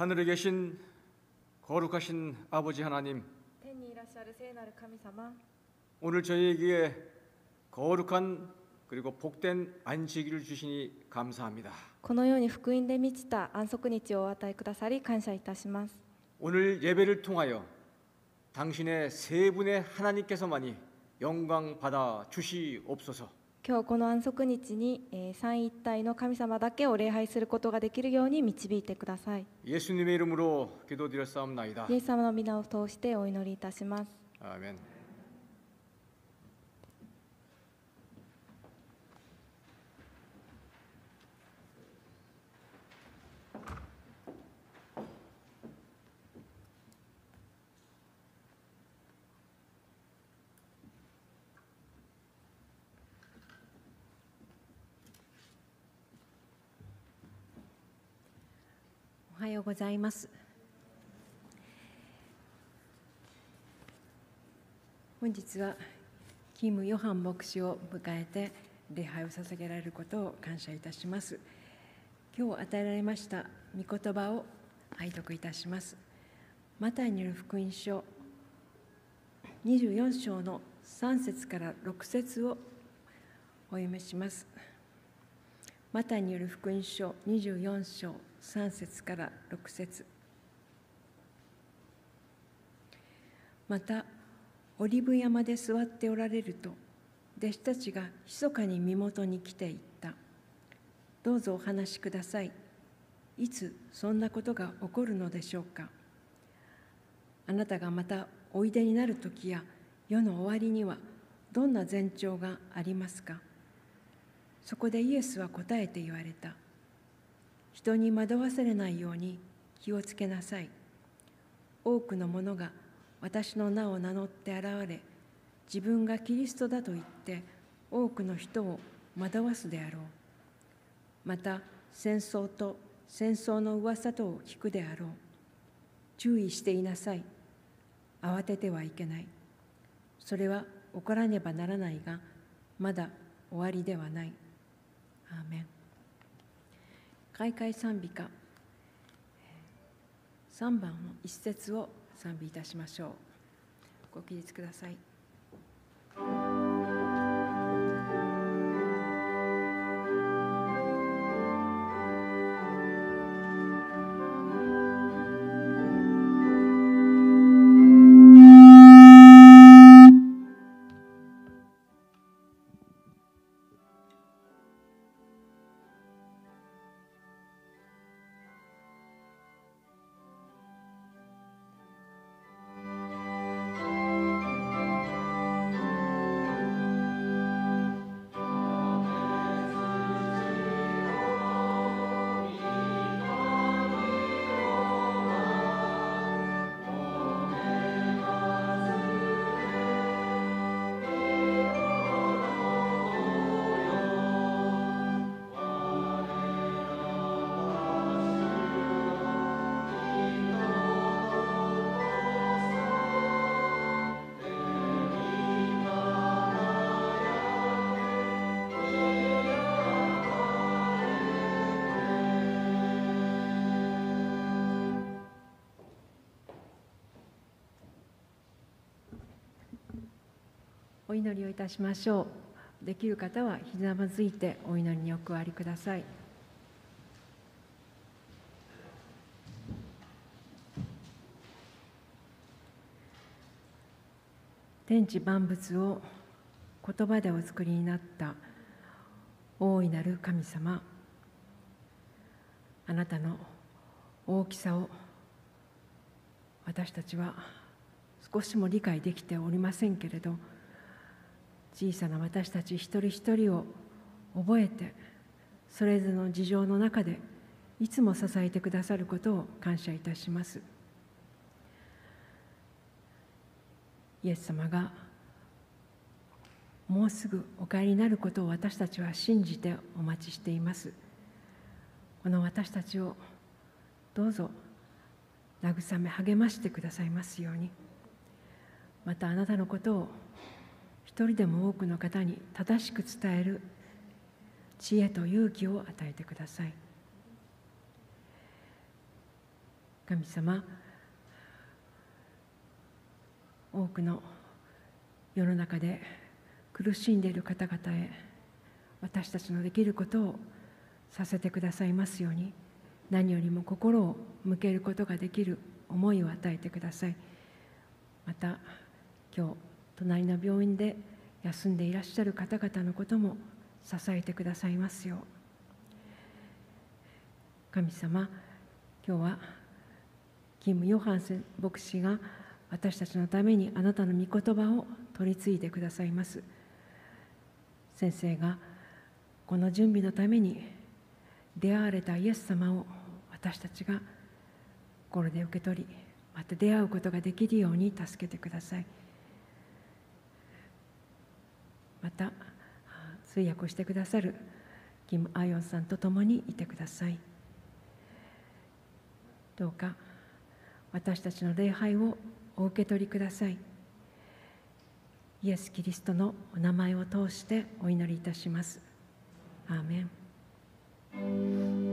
하늘에 계신 거룩하신 아버지 하나님, 天にいらっしゃる聖なる神様 오늘 저희에게 거룩한 그리고 복된 안식일을 주시니 감사합니다. このように福音で満ちた安息日をお与えくださり感謝いたします 오늘 예배를 통하여 당신의 세 분의 하나님께서만이 영광 받아 주시옵소서. 今日この安息日に、え、三位一体の神様だけを礼拝することができるように導いてください。イエス様の皆を通してお祈りいたします。うございます。本日はキム・ヨハン牧師を迎えて礼拝を捧げられることを感謝いたします。今日与えられました御言葉を拝読いたします。マタイによる福音書24章の3節から6節をお読みします。マタイによる福音書24章3節から6節。またオリブ山で座っておられると弟子たちが密かに身元に来ていった。どうぞお話しください。いつそんなことが起こるのでしょうか。あなたがまたおいでになる時や世の終わりにはどんな前兆がありますか。そこでイエスは答えて言われた。人に惑わされないように気をつけなさい。多くの者が私の名を名乗って現れ、自分がキリストだと言って多くの人を惑わすであろう。また戦争と戦争の噂とを聞くであろう。注意していなさい。慌ててはいけない。それは起こらねばならないが、まだ終わりではない。アーメン開会賛美歌。3番の一節を賛美いたしましょう。ご起立ください。お祈りをいたしましょう。できる方はひざまずいてお祈りにお加わりください。天地万物を言葉でお作りになった大いなる神様。あなたの大きさを私たちは少しも理解できておりませんけれど。小さな私たち一人一人を覚えてそれぞれの事情の中でいつも支えてくださることを感謝いたします。イエス様がもうすぐお帰りになることを私たちは信じてお待ちしています。この私たちをどうぞ慰め励ましてくださいますように。またあなたのことを一人でも多くの方に正しく伝える知恵と勇気を与えてください。神様多くの世の中で苦しんでいる方々へ私たちのできることをさせてくださいますように何よりも心を向けることができる思いを与えてください。また今日隣の病院で休んでいらっしゃる方々のことも支えてくださいますよう。神様今日はキム・ヨハンセン牧師が私たちのためにあなたの御言葉を取り継いでくださいます。先生がこの準備のために出会われたイエス様を私たちが心で受け取りまた出会うことができるように助けてください。また通訳をしてくださるキム・アヨンさんと共にいてください。どうか私たちの礼拝をお受け取りください。イエス・キリストのお名前を通してお祈りいたします。アーメン。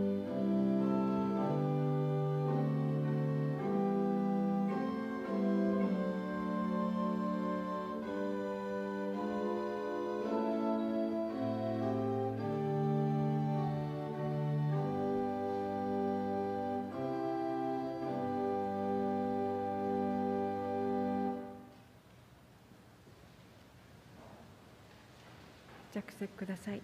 さい。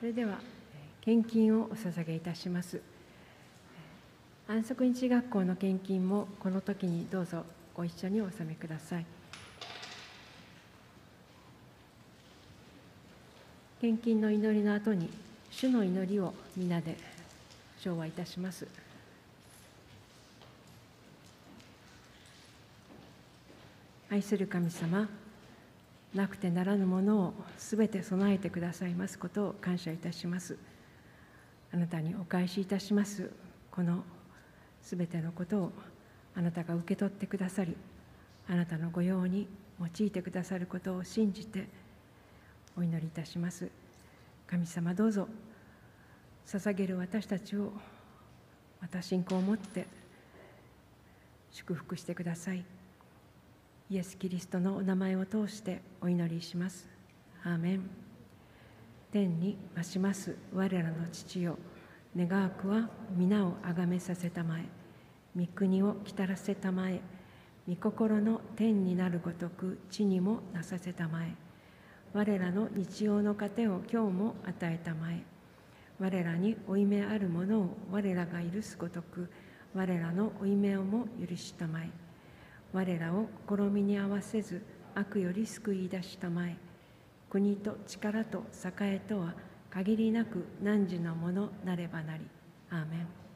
それでは献金をお捧げいたします。安息日学校の献金もこの時にどうぞご一緒にお納めください。献金の祈りの後に主の祈りを皆で唱和いたします。愛する神様なくてならぬものをすべて備えてくださいますことを感謝いたします。あなたにお返しいたします。このすべてのことをあなたが受け取ってくださりあなたの御用に用いてくださることを信じてお祈りいたします。神様どうぞ捧げる私たちをまた信仰を持って祝福してください。イエス・キリストのお名前を通してお祈りします。アーメン。天に増します。我らの父よ、願わくは皆をあがめさせたまえ、御国を来たらせたまえ、御心の天になるごとく地にもなさせたまえ、我らの日曜の糧を今日も与えたまえ、我らに負い目あるものを我らが許すごとく、我らの負い目をも許したまえ、我らを試みに合わせず悪より救い出したまえ。国と力と栄とは限りなく汝のものなればなり。アーメン。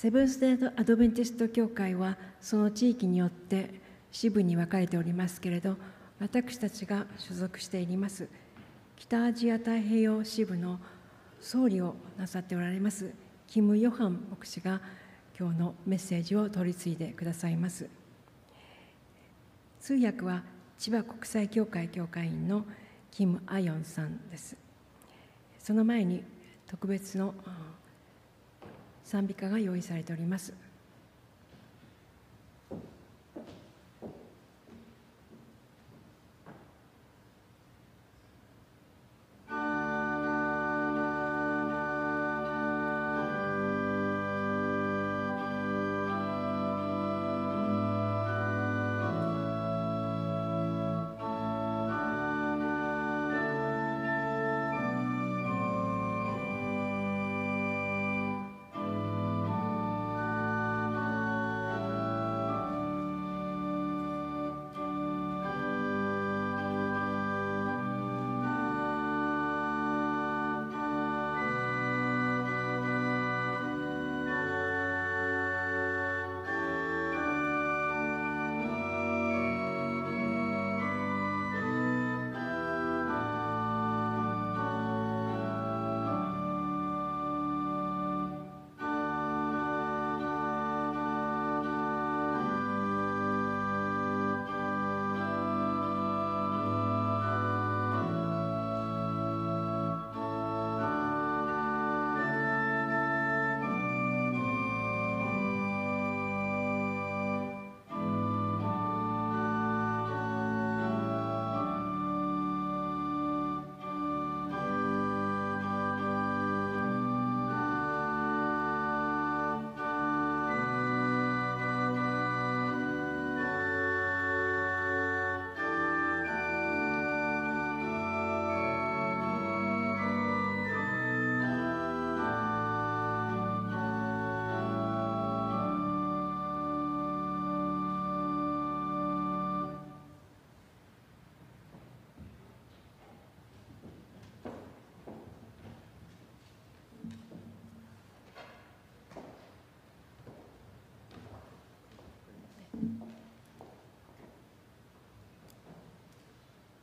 セブンス・デーアドベンティスト教会はその地域によって支部に分かれておりますけれど私たちが所属しています。北アジア太平洋支部の総理をなさっておられますキム・ヨハン牧師が今日のメッセージを取り次いでくださいます。通訳は千葉国際教会教会員のキム・アヨンさんです。その前に特別の賛美歌が用意されております「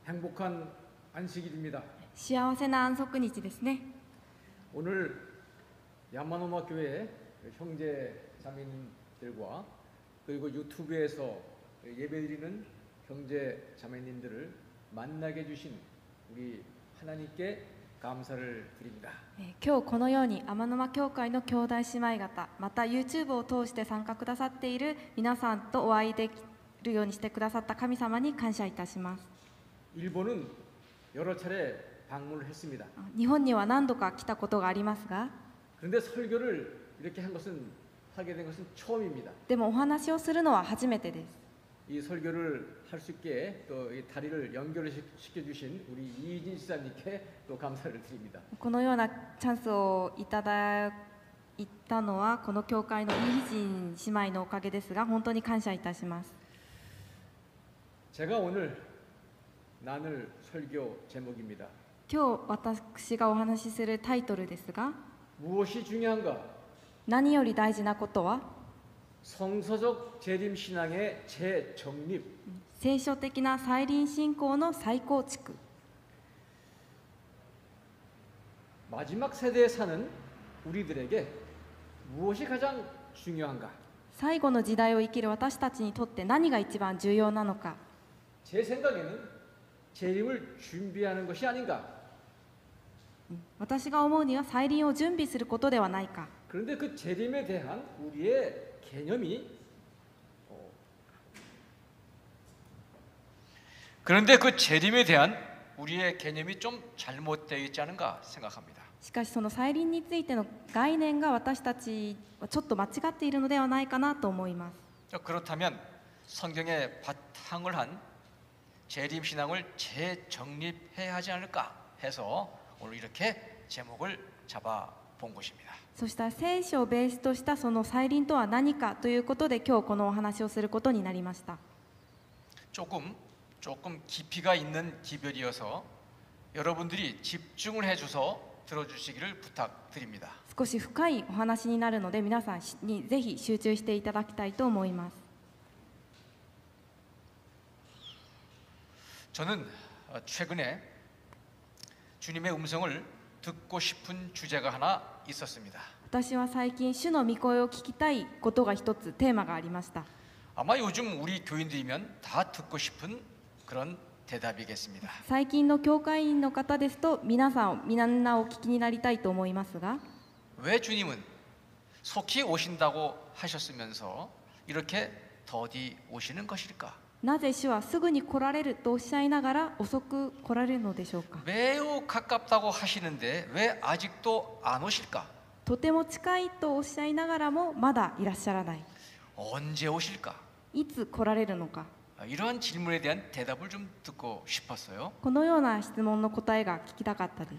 행복한 안식일입니다. 幸せな安息日ですね 오늘 야마노마 교회 형제 자매님들과 그리고 유튜브에서 예배드리는 형제 자매님들을 만나게 해주신 우리 하나님께 감사를 드립니다. えー今日このように天沼教会の兄弟姉妹方また YouTube を通して参加くださっている皆さんとお会いできるようにしてくださった神様に感謝いたします 일본은 여러 차례 방문을 했습니다. あ日本には何度か来たことがありますが 그런데 설교를 이렇게 한 것은 하게 된 것은 처음입니다. でもお話をするのは初めてです 이 설교를 할 수 있게 또 이 다리를 연결을 시- 시켜주신 우리 이진 지사님께 또 감사를 드립니다. このようなチャンスをいただいたのはこの教会のイージン姉妹のおかげですが本当に感謝いたします 제가 오늘 今日私がお話しするタイトルですが 무엇이 중요한가? 何より大事なことは 성서적 재림 신앙의 재정립. 聖書的な再臨信仰の再構築 마지막 세대에 사는 우리들에게 무엇이 가장 중요한가? 最後の時代を生きる私たちにとって何が一番重要なのか 제 생각에는 재림을 준비하는 것이 아닌가? 私が思うには再臨を準備することではないか 그런데 그 재림에 대한 우리의 개념이 어, 그런데 그 재림에 대한 우리의 개념이 좀 잘못되어 있지 않은가 생각합니다. しかしその再臨についての概念が私たちはちょっと間違っているのではないかなと思います 그렇다면 성경에 바탕을 한 재림 신앙을 재정립해야 하지 않을까 해서 오늘 이렇게 제목을 잡아 본 것입니다. そしたら聖書をベースとしたその再臨とは何かということで今日このお話をすることになりました 조금 조금 깊이가 있는 기별이어서 여러분들이 집중을 해줘서 들어주시기를 부탁드립니다. 少し深いお話になるので皆さんにぜひ集中していただきたいと思います 저는 어, 최근에 주님의 음성을 듣고 싶은 주제가 하나 있었습니다. 私は最近主の御声を聞きたいことが一つテーマがありました 아마 요즘 우리 교인들이면 다 듣고 싶은 그런 대답이겠습니다. 最近の教会員の方ですと皆さんをみんなお聞きになりたいと思いますが 왜 주님은 속히 오신다고 하셨으면서 이렇게 더디 오시는 것일까? なぜ主はすぐに来られるとおっしゃいながら遅く来られるのでしょうか 매우 가깝다고 하시는데 왜 아직도 안 오실까? とても近いとおっしゃいながらもまだいらっしゃらない 언제 오실까? いつ来られるのか 이러한 질문에 대한 대답을 좀 듣고 싶었어요. このような質問の答えが聞きたかったです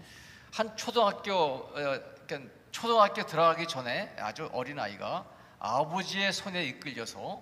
한 초등학교 어, 그러니까 초등학교 들어가기 전에 아주 어린 아이가 아버지의 손에 이끌려서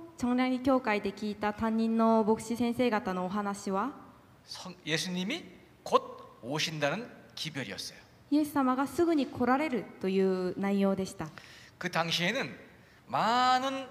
チョンリャンリ教会で聞いた担任の牧師先生方のお話は 성- 예수님이 곧 오신다는 기별이었어요. イエス様がすぐに来られるという内容でした 그 당시에는 많은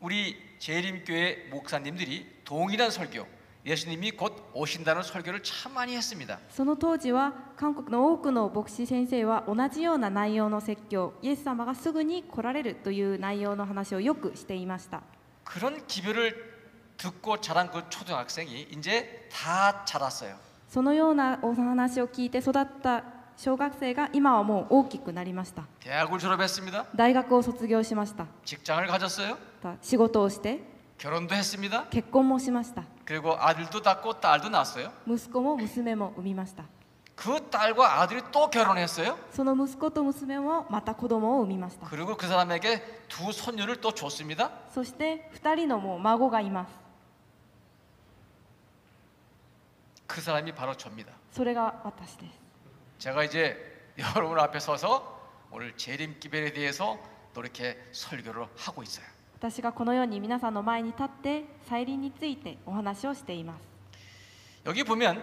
우리 재림교회 목사님들이 동일한 설교, 예수님이 곧 오신다는 설교를 참 많이 했습니다. その当時は韓国の多くの牧師先生は同じような内容の説教イエス様がすぐに来られるという内容の話をよくしていました 그런 기별을 듣고 자란 그 초등학생이 이제 다 자랐어요. そのようなお話を聞いて育った小学生が今はもう大きくなりました 대학을 졸업했습니다. 大学を卒業しました 직장을 가졌어요. た仕事をして 결혼도 했습니다. 結婚もしました 그리고 아들도 낳고 딸도 낳았어요. 息子も娘も産みました 그 딸과 아들이 또 결혼했어요. その息子と娘もまた子供を産みました 그리고 그 사람에게 두 손녀를 또 줬습니다. そして2人のもう孫がいます 그 사람이 바로 접니다. それが私です 제가 이제 여러분 앞에 서서 오늘 재림 기별에 대해서 또 이렇게 설교를 하고 있어요. 私がこのように皆さんの前に立って再臨についてお話をしています 여기 보면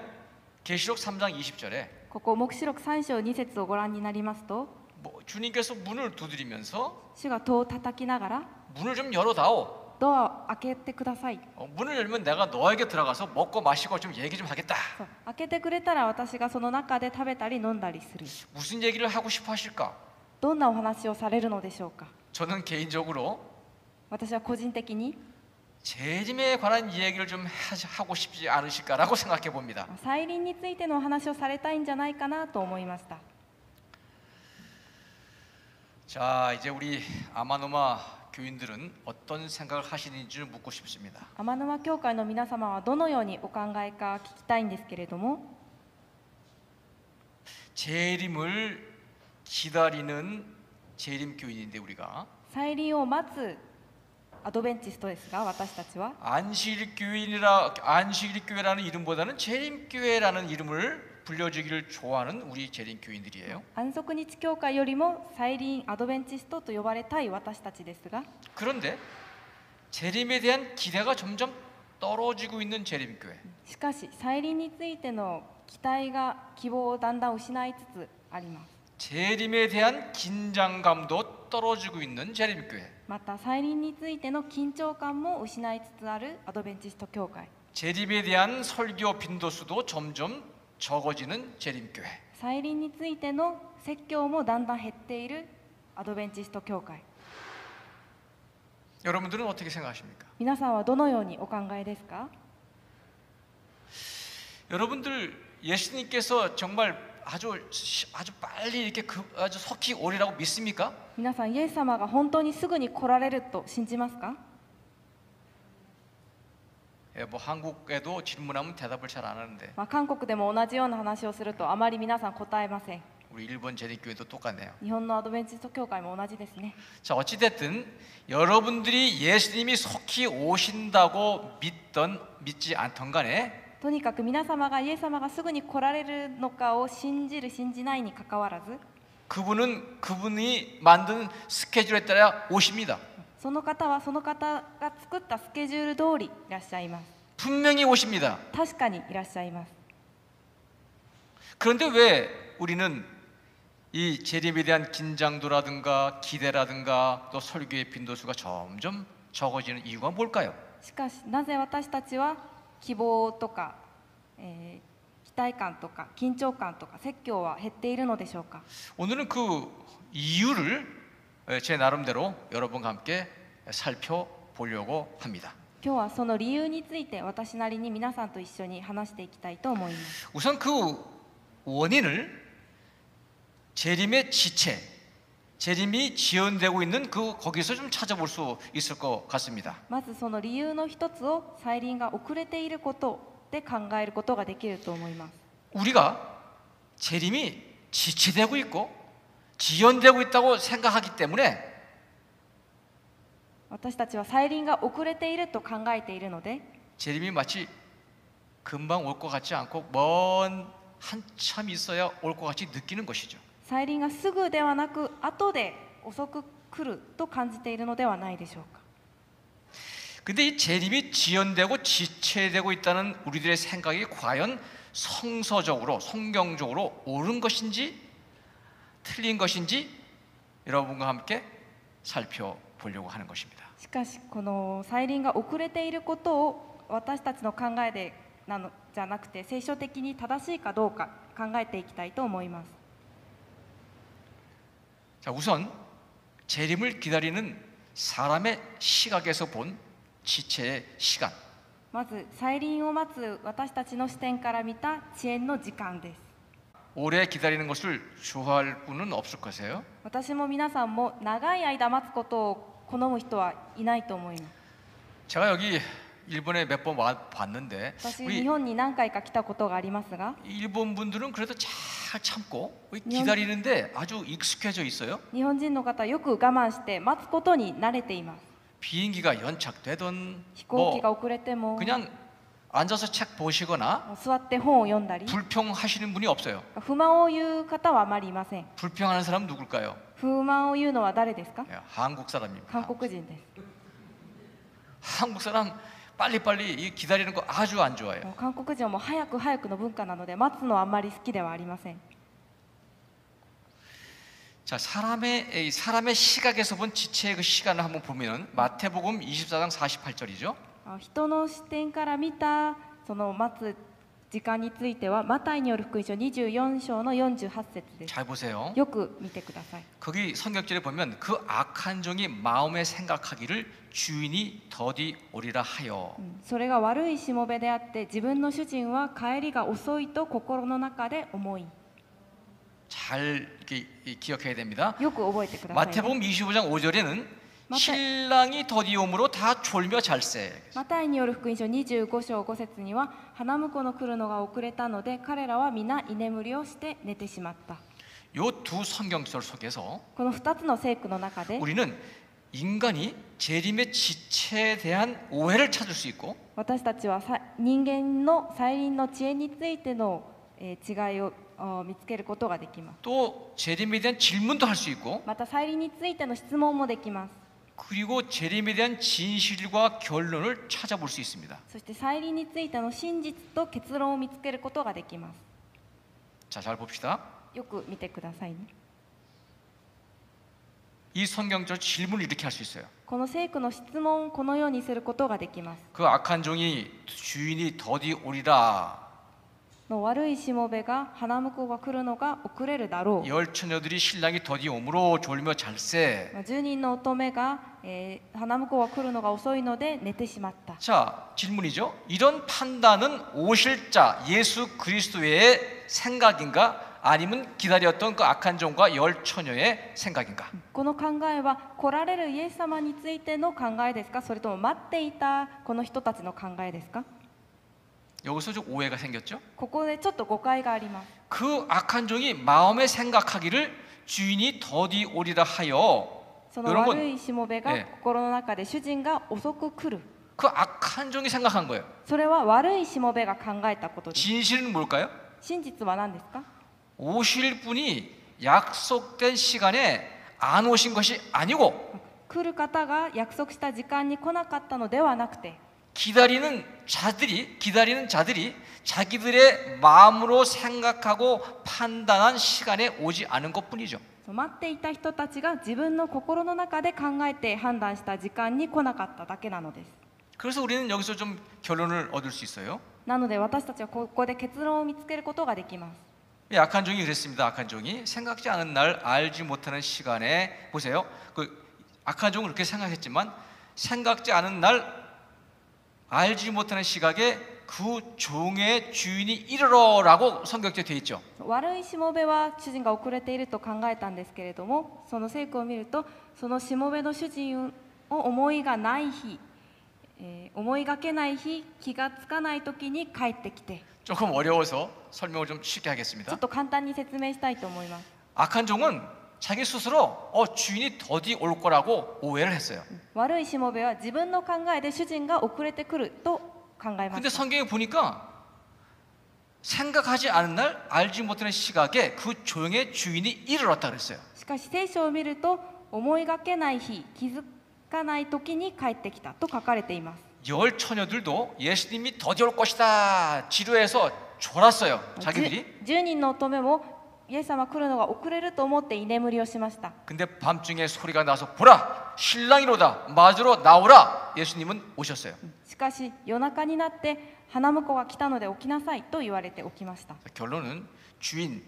계시록 3장 20절에 ここ黙示録3章2節をご覧になりますと 뭐 주님께서 문을 두드리면서 主が戸を叩きながら 문을 좀 열어다오. ドアを開けてください 어, 문을 열면 내가 너에게 들어가서 먹고 마시고 좀 얘기 좀 하겠다. そう開けてくれたら私がその中で食べたり飲んだりする 무슨 얘기를 하고 싶어 하실까? どんなお話をされるのでしょうか 저는 개인적으로 私は個人的に 재림에 관한 이야기를 좀 하- 하고 싶지 않으실까라고 생각해 봅니다. 再臨についてのお話をされたいんじゃないかなと思いました 자, 이제 우리 아마노마 교인들은 어떤 생각을 하시는지 를 묻고 싶습니다. 天沼教会の皆様はどのようにお考えか聞きたいんですけれども 재림을 기다리는 재림 교인인데 우리가 再臨を待つ アドベンチストですが私たちは 안식일 교인이라 안식일 교회라는 이름보다는 재림 교회라는 이름을 불려주기를 좋아하는 우리 재림 교인들이에요. 安息日教会よりも再臨アドベンチストと呼ばれたい私たちですが 그런데 재림에 대한 기대가 점점 떨어지고 있는 재림 교회. しかし再臨についての期待が希望をだんだん失いつつあります 재림에 대한 긴장감도 떨어지고 있는 재림 교회. また再臨についての緊張感も失いつつあるアドベンチスト教会 재림에 대한 설교 빈도수도 점점 적어지는 재림 교회. 再臨についての説教もだんだん減っているアドベンチスト教会 여러분들은 어떻게 생각하십니까? 皆さんはどのようにお考えですか 여러분들 예수님께서 정말 아주 시- 아주 빨리 이렇게 그 아주 속히 오리라고 믿습니까? 皆さんイエス様が本当にすぐに来られると信じますか 예, 뭐 한국에도 질문하면 대답을 잘 안 하는데 まあ、韓国でも同じような話をするとあまり皆さん答えません 우리 일본 재림교회도 똑같네요. 日本のアドベンチスト教会も同じですね 자 어찌 됐든 여러분들이 예수님이 속히 오신다고 믿던 믿지 않던 간에 とにかく皆様がイエス様がすぐに来られるのかを信じる信じないにかかわらず 그분은 그분이 만든 스케줄에 따라 오십니다. その方はその方が作ったスケジュール通りいらっしゃいます 분명히 오십니다. 確かにいらっしゃいます 그런데 왜 우리는 이 재림에 대한 긴장도라든가 기대라든가 또 설교의 빈도수가 점점 적어지는 이유가 뭘까요? しかしなぜ私たちは 希望とか、えー期待感とか緊張感とか説教は減っているのでしょうか 오늘은 그 이유를 제 나름대로 여러분과 함께 살펴보려고 합니다. 今日はその理由について私なりに皆さんと一緒に話していきたいと思います 우선 그 원인을 재림의 지체, 재림이 지연되고 있는 그 거기서 좀 찾아볼 수 있을 것 같습니다. まずその理由の一つを再臨が遅れていることで考えることができると思います 우리가 재림이 지체되고 있고 지연되고 있다고 생각하기 때문에 私たちは再臨が遅れていると考えているので 재림이 마치 금방 올 것 같지 않고 먼 한참 있어야 올 것 같이 느끼는 것이죠. 再臨がすぐではなく後で遅く来ると感じているのではないでしょうか 근데 이 재림이 지연되고 지체되고 있다는 우리들의 생각이 과연 성서적으로 성경적으로 옳은 것인지 틀린 것인지 여러분과 함께 살펴보려고 하는 것입니다. しかしこの再臨が遅れていることを私たちの考えでなのじゃなくて聖書的に正しいかどうか考えていきたいと思います 자, 우선 재림을 기다리는 사람의 시각에서 본 지체의 시간. まず再臨を待つ私たちの視点から見た遅延の時間です 오래 기다리는 것을 좋아할 분은 없을 것이에요. 私も皆さんも長い間待つことを好む人はいないと思います 제가 여기 일본에 몇 번 봤는데 私 우리 日本に何回か来たことがありますが 일본 분들은 그래도 잘 참고 기다리는데 아주 익숙해져 있어요. 日本人の方はよく我慢して待つことに慣れています 비행기가 연착되던 飛行機が 뭐 遅れても 그냥 앉아서 책 보시거나 もう座って本を読んだり 불평하시는 분이 없어요. 不満を言う方はあまりいません 불평하는 사람 누굴까요? 不満を言うのは誰ですか 예, 한국 사람입니다. 韓国人です 한국 사람 빨리빨리 이 기다리는 거 아주 안 좋아해요. もう韓国人はもう早く早くの文化なので待つのはあんまり好きではありません 자 사람의 이 사람의 시각에서 본 지체의 그 시간을 한번 보면은 마태복음 24장 48절이죠. あ人の視点から見たその待つ 時間についてはマタイによる福音書24章の48節です 잘 보세요. よく見てください 거기 성경절에 보면 그 악한 종이 마음에 생각하기를 주인이 더디 오리라 하여 うんそれが悪いしもべであって自分の主人は帰りが遅いと心の中で思い 잘 이렇게 이- 기억해야 됩니다. よく覚えてくださいね、 마태복음 25장 5절에는 마태- 신랑이 더디 오므로 다 졸며 잘세. マタイによる福音書25章5節には花婿の来るのが遅れたので彼らは皆居眠りをして寝てしまった 요 두 성경절 속에서 この2つの聖句の中で 우리는 인간이 재림의 지체에 대한 오해를 찾을 수 있고 私たちはさ人間の再臨の知恵についての、えー違いをあ見つけることができます 또 재림에 대한 질문도 할 수 있고 また再臨についての質問もできます 그리고 재림에 대한 진실과 결론을 찾아볼 수 있습니다. そして再臨についての真実と結論を見つけることができます 자, 잘 봅시다. よく見てくださいね 이 성경적 질문을 이렇게 할 수 있어요. この聖句の質問をこのようにすることができます 그 악한 종이 주인이 더디 오리라. の悪いしもべが花婿が来るのが遅れるだろう 열 처녀들이 신랑이 더디 오므로 졸며 잘세. まあ10人の乙女が、えー花婿が来るのが遅いので寝てしまった 자, 질문이죠. 이런 판단은 오실 자 예수 그리스도의 생각인가 아니면 기다렸던 그 악한 종과 열 처녀의 생각인가? この考えは来られるイエス様についての考えですかそれとも待っていたこの人たちの考えですか 여기서 좀 오해가 생겼죠? ここでちょっと誤解があります 그 악한 종이 마음에 생각하기를 주인이 더디 오리라 하여 その 여러분 悪いしもべがええ心の中で主人が遅く来る 그 악한 종이 생각한 거예요. それは悪いしもべが考えたことです 진실은 뭘까요? 真実は何ですか 오실 분이 약속된 시간에 안 오신 것이 아니고 来る方が約束した時間に来なかったのではなくて 기다리는 자들이 기다리는 자들이 자기들의 마음으로 생각하고 판단한 시간에 오지 않은 것뿐이죠. そう待っていた人たちが自分の心の中で考えて判断した時間に来なかっただけなのです 그래서 우리는 여기서 좀 결론을 얻을 수 있어요. なので私たちはここで結論を見つけることができます 예, 악한 종이 그랬습니다. 악한 종이 생각지 않은 날 알지 못하는 시간에 보세요. 그 악한 종은 그렇게 생각했지만 생각지 않은 날 알지 못하는 시각에 그 종의 주인이 이르러라고 성격에 돼 있죠. 悪いしもべは主人が遅れていると考えたんですけれどもその聖句を見るとそのしもべの主人を思いがない日、えー思いがけない日気がつかない時に帰ってきて 조금 어려워서 설명을 좀 쉽게 ちょ 하겠습니다. っと簡単に説明したいと思います 악한 종은 자기 스스로 어, 주인이 더디 올 거라고 오해를 했어요. 悪いしもべは自分の考えで主人が遅れてくると考えま 근데 した 성경에 보니까 생각하지 않은 날 알지 못하는 시각에 그 종의 주인이 이르렀다 그랬어요. しかし聖書を見ると思いがけない日気づかない時に帰ってきたと書かれています 열 처녀들도 예수님이 더디 올 것이다 지루해서 졸았어요. 자기들이. 10人の乙女も イエス様来るのが遅れると思って居眠りをしました 근데 밤중에 소리가 나서 보라 신랑이로다 맞으러 나오라 예수님은 오셨어요. しかし夜中になって花婿が来たので起きなさいと言われて起きました 결론은 주인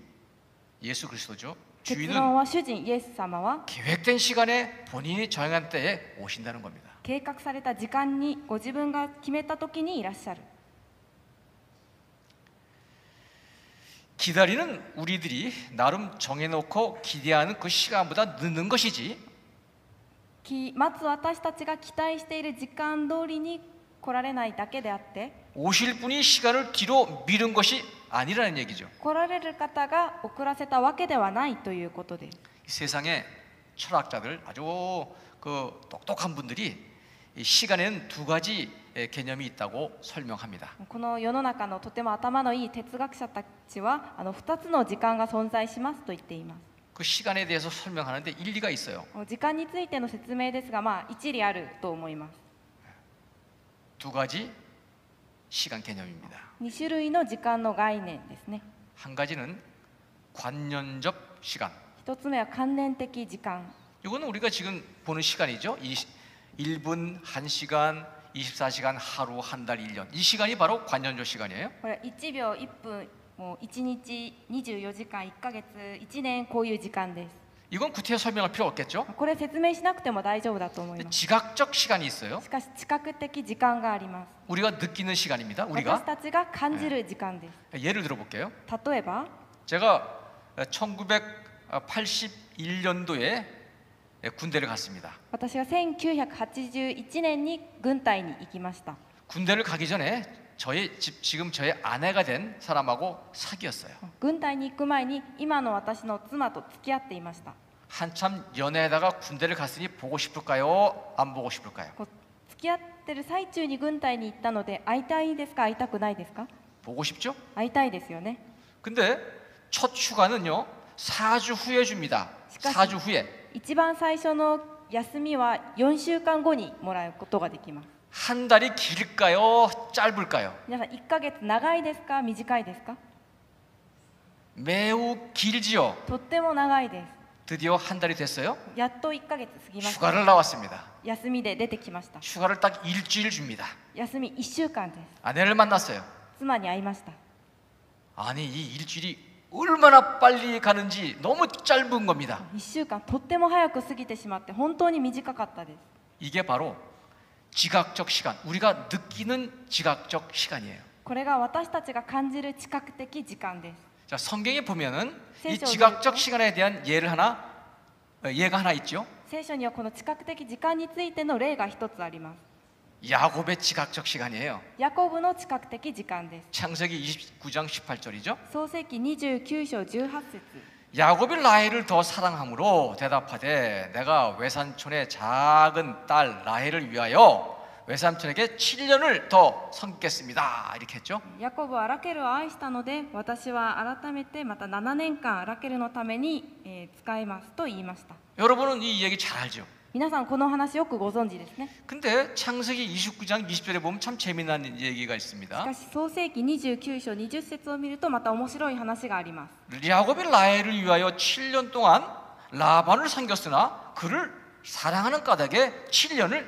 예수 그리스도죠. 結 주인은 論は主人イエス様は 계획된 시간에 본인이 정한 때에 오신다는 겁니다. 計画された時間にご自分が決めた時にいらっしゃる 기다리는 우리들이 나름 정해놓고 기대하는 그 시간보다 늦는 것이지 き待つ私たちが期待している時間通りに来られないだけであって 오실 분이 시간을 뒤로 미룬 것이 아니라는 얘기죠. 来られる方が遅らせたわけではないということです 세상에 철학자들 아주 그 똑똑한 분들이 이 시간에는 두 가지 의 개념이 있다고 설명합니다. この世の中のとても頭のいい哲学者たちはあの2つの時間が存在しますと言っています 그 시간에 대해서 설명하는데 일리가 있어요. 時間についての説明ですがまあ一理あると思います 두 가지 시간 개념입니다. 2種類の時間の概念ですね 한 가지는 관연적 시간. 1つ目は関連的時間 이거는 우리가 지금 보는 시간이죠. 이 1분, 1시간, 24시간, 하루, 한 달, 1년. 이 시간이 바로 관연적 시간이에요. これ1秒1分もう1日24時間1ヶ月1年こういう時間です 이건 구태여 설명할 필요 없겠죠. これ説明しなくても大丈夫だと思い 근데 ます 지각적 시간이 있어요. しかし知覚的時間があります 우리가 느끼는 시간입니다. 私 우리가 たちが感じる時間です 예를 들어 볼게요. 例えば 제가 1981년도에 군대를 갔습니다. 私が1981年に軍隊に行きました 군대를 가기 전에 저의 집 지금 저의 아내가 된 사람하고 사귀었어요. 軍隊に行く前に今の私の妻と付き合っていました 한참 연애하다가 군대를 갔으니 보고 싶을까요? 안 보고 싶을까요? こう付き合ってる最中に軍隊に行ったので会いたいですか会いたくないですか 보고 싶죠? 会いたいですよね 근데 첫 휴가는요 4주 후에 줍니다. 시까지- 4주 후에 一番最初の休みは4週間後にもらうことができます 한 달이 길까요? 짧을까요? 皆さん1ヶ月長いですか短いですか 매우 길지요. とっても長いで 드디어 한 달이 됐어요. すやっと1ヶ月過ぎました 휴가를 나왔습니다. 休みで出てきました 휴가를 딱 일주일 줍니다. 休み1週間です 아내를 만났어요. 妻に会いました 아니 이 일주일이 얼마나 빨리 가는지 너무 짧은 겁니다. 1週間とっても早く過ぎてしまって本当に短かったです 이게 바로 지각적 시간, 우리가 느끼는 지각적 시간이에요. これが私たちが感じる知覚的時間です 자 성경에 보면은 이 세죠, 지각적 그렇죠? 시간에 대한 예를 하나 어, 예가 하나 있죠. 聖書にはこの知覚的時間についての例が一つあります 야곱의 지각적 시간이에요. ヤコブの知覚的時間です 창세기 29장 18절이죠. 創世記29章18節 야곱이 라헬을 더 사랑함으로 대답하되 내가 외산촌의 작은 딸 라헬을 위하여 외삼촌에게 7년을 더 섬기겠습니다. 이렇게 했죠. ヤコブはラケルを愛したので私は改めてまた7年間ラケルのために、えー使いますと言いました 여러분은 이 얘기 잘 알죠. 皆さんこの話よくご存知ですね 근데 창세기 29장 20절에 보면 참 재미난 얘기가 し 있습니다. かし創世記29章20節を見るとまた面白い話があります 야곱이 라헬을 위하여 7년 동안 라반을 섬겼으나 그를 사랑하는 까닭에 7년을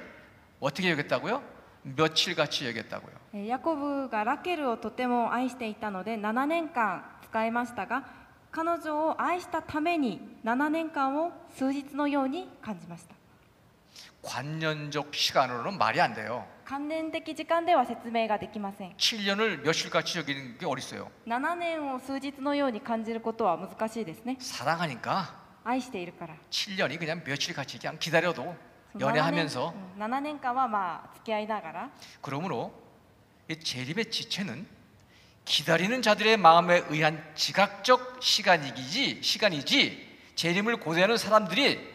어떻게 여겼다고요? 며칠같이 여겼다고요. えーヤコブがラケルをとても愛していたので7年間使いましたが彼女を愛したために7年間を数日のように感じました 관년적 시간으로는 말이 안 돼요. 関連的時間では説明ができません 7년을 며칠같이 여기는 게 어딨어요? 7年を数日のように感じることは難しいですね 사랑하니까 愛しているから 7년이 그냥 며칠같이 그냥 기다려도 その7年 연애하면서 うん7年間はまあ付き合いながら 그러므로 이 재림의 지체는 기다리는 자들의 마음에 의한 지각적 시간이지 시간이지 재림을 고대하는 사람들이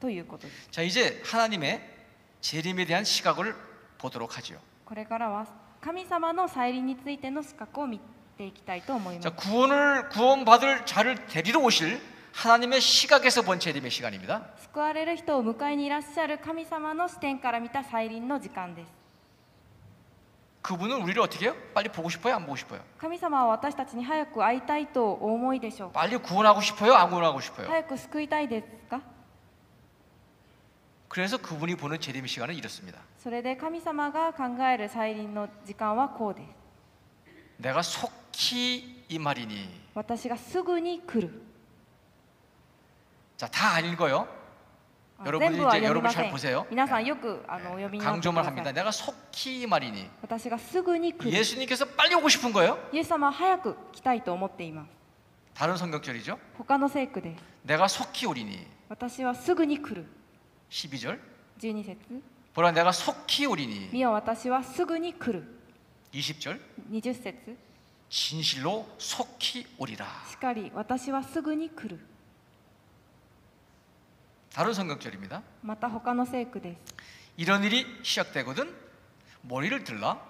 ということです 자 이제 하나님의 재림에 대한 시각을 보도록 하지요. これからは神様の再臨についての資格を見ていきたいと思いま 자 す 구원을 구원받을 자를 데리러 오실 하나님의 시각에서 본 재림의 시간입니다. 救われる人を迎えにいらっしゃる神様の視点から見た再臨の時間です 그분은 우리를 어떻게 해요? 빨리 보고 싶어요? 안 보고 싶어요? 神様は私たちに早く会いたいとお思いでしょうか 빨리 구원하고 싶어요? 안 구원하고 싶어요? 早く救いたいですか 그래서 그분이 보는 재림의 시간은 이렇습니다. それで神様が考える再臨の時間はこうです 내가 속히 이 말이니 私がすぐに来る 자 다 안 읽어요. あ 여러분이 全部は 이제 読み 여러분 ませ 잘 ん 보세요. 皆さん 네. よくあのお読みになってく 강조만 だ 합니다. さい 내가 속히 이 말이니 私がすぐに来る 예수님께서 빨리 오고 싶은 거예요. イエス様は早く来たいと思っています 다른 성경절이죠. 他の聖句です 내가 속히 오리니 私はすぐに来る 12절 12節 보라 내가 속히 오리니 見よ私はすぐに来る 20절 20節 진실로 속히 오리라 しかり私はすぐに来る 다른 성경절입니다 また他の聖句です 이런 일이 시작되거든 머리를 들라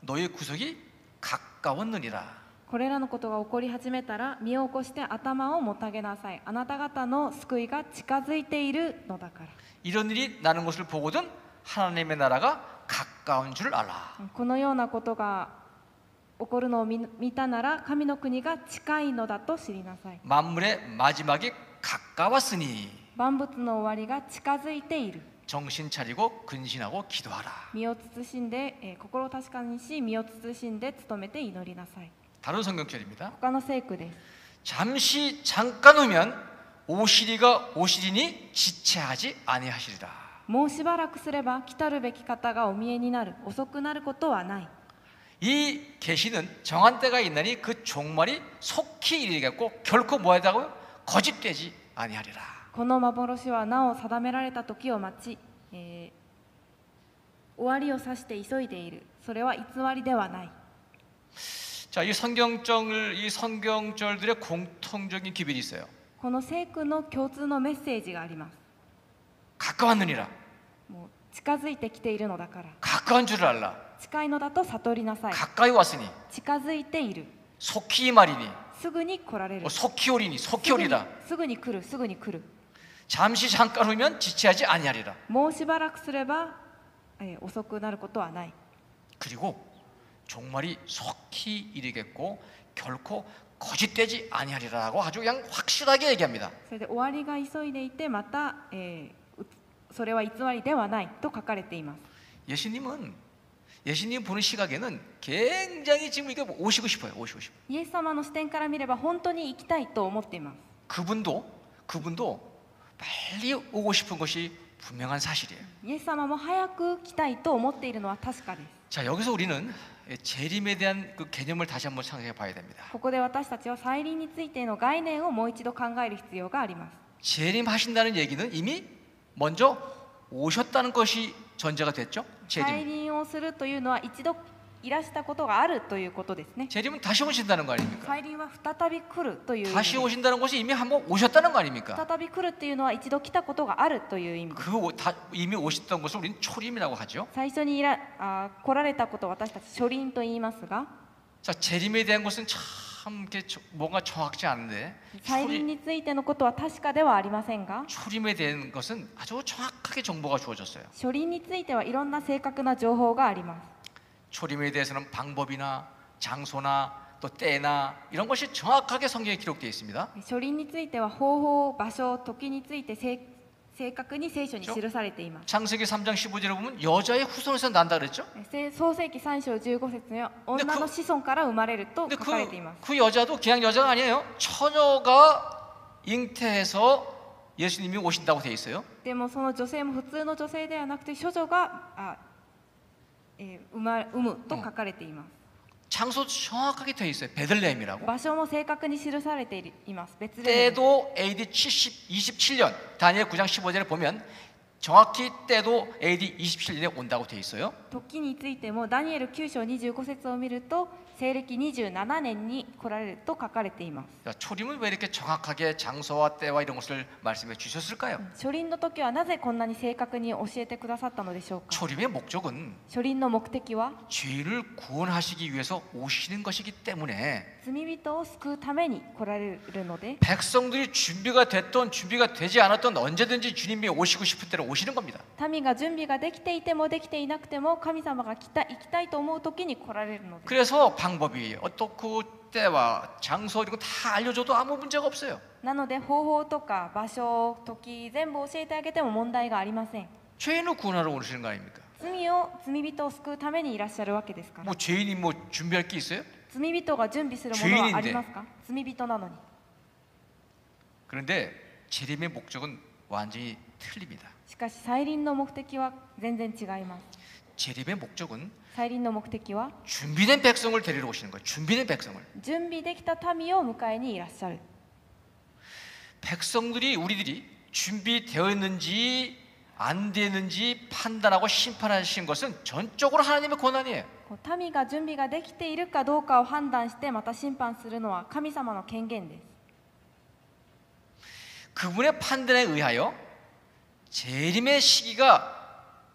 너의 구속이 가까웠느니라 これらのことが起こり始めたら身を起こして頭をもたげなさいあなた方の救いが近づいているのだから 이런 일이 나는 것을 보거든 하나님의 나라가 가까운 줄 알라 このようなことが起こるのを見見たなら神の国が近いのだと知りなさい 만물의 마지막이 가까웠으니 万物の終わりが近づいている 정신 차리고 근신하고 기도하라 身を慎んで、えー心を確かにし身を慎んで努めて祈りなさい 다른 성경절입니다 他の聖句です 잠시 잠깐 후면 오시리가 오시리니 지체하지 아니하시리라 もうしばらくすれば来たるべき方がお見えになる遅くなることはない 이 계시는 정한 때가 있나니 그 종말이 속히 이르겠고 결코 뭐하다고요? 거짓되지 아니하리라 この幻はなお定められた時を待ち、えー終わりを指して急いでいるそれは偽りではない 자, 이 성경절 이 성경절들의 공통적인 기별이 있어요. この聖句の共通のメッセージがあります 가까웠느니라. もう近づいてきているのだから 가까운 줄을 알라. 近いのだと悟りなさい 가까이 왔으니 近づいている 속히 말이니 すぐに来られる 어, 속히 오리니 す 속히 ぐに 오리라. すぐに来るすぐに来る 잠시 잠깐 후면 지체하지 아니하리라. もうしばらくすれば、えー遅くなることはない 그리고 종말이 속히 이르겠고 결코 거짓되지 아니하리라고 아주 그냥 확실하게 얘기합니다. それで終わりが急いでいてまた、えーうそれは偽りではないと書かれています 예수님은 예수님 보는 시각에는 굉장히 지금 이게 오시고 싶어요. 오시고 싶어요. イエス様の視点から見れば本当に行きたいと思っています 그분도 그분도 빨리 오고 싶은 것이 분명한 사실이에요. イエス様も早く来たいと思っているのは確かです 자 여기서 우리는 재림에 대한 그 개념을 다시 한번 생각해 봐야 됩니다. ここで私たちは再臨についての概念をもう一度考える必要があります 재림하신다는 얘기는 이미 먼저 오셨다는 것이 전제가 됐죠. 再 재림. 臨をするというのは一度 いらしたことがあるということですね 재림은 다시 오신다는 거 아닙니까? 再臨は再び来るという意味 다시 です 오신다는 것이 이미 한번 오셨다는 거 아닙니까? 再び来るっていうのは一度来たことがあるという意味です 그 오- 다, 이미 오셨던 것을 우리는 초림이라고 하죠. 最初にいらあ来られたことを私たち初臨と言いますが 자 재림에 대한 것은 참 이렇게 저- 뭔가 정확지 않은데 再臨 초림, についてのことは確かではありませんが 초림에 대한 것은 아주 정확하게 정보가 주어졌어요. 初臨についてはいろんな正確な情報があります 초림에 대해서는 방법이나 장소나 또 때나 이런 것이 정확하게 성경에 기록되어 있습니다. 初臨については方法場所時について正正確に聖書に記されています 창세기 3장 15절에 보면 여자의 후손에서 난다 그랬죠? せ創世記3章15節にはで女の子孫から生まれると 근데 書かれています 그, 그 여자도 그냥 여자가 아니에요. 처녀가 잉태해서 예수님이 오신다고 돼 있어요. でもその女性も普通の女性ではなくて処女があ、 えー生ま産むと書かれています、 장소도 정확하게 돼 있어요. 베들레헴이라고. 場所も正確に記されていいます別で 때도 AD 70, 27년 다니엘 9장 15절에 보면 정확히 때도 AD 27년에 온다고 돼 있어요. 時についてもダニエル9章25節を見ると 西暦27年に来られると書かれています 자, 초림은 왜 이렇게 정확하게 장소와 때와 이런 것을 말씀해 주셨을까요? 初臨の時はなぜこんなに正確に教えてくださったのでしょうか 초림의 목적은 初臨の目的は 죄를 구원하시기 위해서 오시는 것이기 때문에 罪人を救うために来られるので 백성들이 준비가 됐던 준비가 되지 않았던 언제든지 주님이 오시고 싶은 때로 오시는 겁니다. 民が準備ができていてもできていなくても神様が来た行きたいと思う時に来られるのです 그래서 방법이 어떻고 때와 장소 이런 거 다 알려줘도 아무 문제가 없어요. なので方法とか場所時全部教えてあげても問題がありません 죄인을 구원하러 오시는 거 아닙니까? 罪を罪人を救うためにいらっしゃるわけですから 뭐 죄인이 뭐 준비할 게 있어요? 罪人が準備するものはありますか罪人なのに 그런데 재림의 목적은 완전히 틀립니다. しかし再臨の目的は全然違います 재림의 목적은 再臨の目的は 준비된 백성을 데리러 오시는 거예요. 준비된 백성을. 準備できた民を迎えにいらっしゃる 백성들이 우리들이 준비되어 있는지 안 되는지 판단하고 심판하신 것은 전적으로 하나님의 권한이에요. こう民が準備ができているかどうかを判断してまた審判するのは神様の権限です 그분의 판단에 의하여 재림의 시기가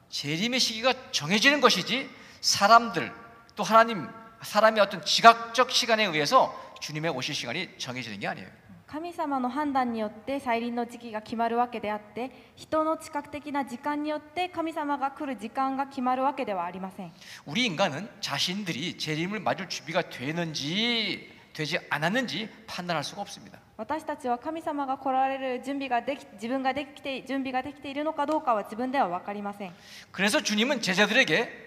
재림의 시기가 정해지는 것이지 사람들 또 하나님 사람의 어떤 지각적 시간에 의해서 주님의 오실 시간이 정해지는 게 아니에요. 神様の判断によって再臨の時期が決まるわけであって人の知覚的な時間によって神様が来る時間が決まるわけではありません 우리 인간은 자신들이 재림을 맞을 준비가 되는지 되지 않았는지 판단할 수가 없습니다. 私たちは神様が来られる準備ができ自分ができて準備ができているのかどうかは自分では分かりません 그래서 주님은 제자들에게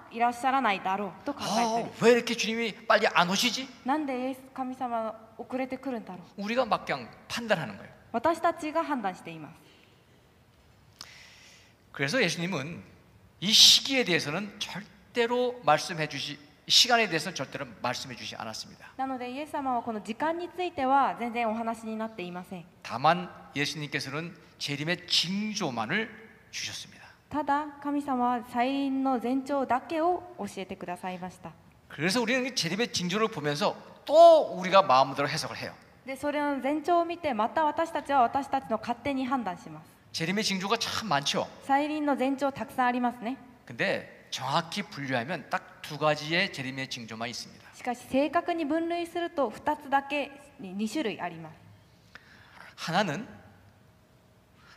いらっしゃらないだろうと考えた 아, り 왜 이렇게 주님이 빨리 안 오시지? なんでイエス神様は遅れてくるんだろう 우리가 막 그냥 판단하는 거예요. 私たちが判断しています 그래서 예수님은 이 시기에 대해서는 절대로 말씀해 주시 시간에 대해서는 절대로 말씀해 주시 않았습니다. なのでイエス様はこの時間については全然お話になっていません 다만 예수님께서는 재림의 징조만을 주셨습니다. ただ神様は再臨の前兆だけを教えてくださいました 그래서 우리는 이 재림의 징조를 보면서 또 우리가 마음대로 해석을 해요. でそれの前兆を見てまた私たちは私たちの勝手に判断します 재림의 징조가 참 많죠. 再臨の前兆たくさんありますね 근데 정확히 분류하면 딱 두 가지의 재림의 징조만 있습니다. しかし正確に分類すると2つだけに2種類あります 하나는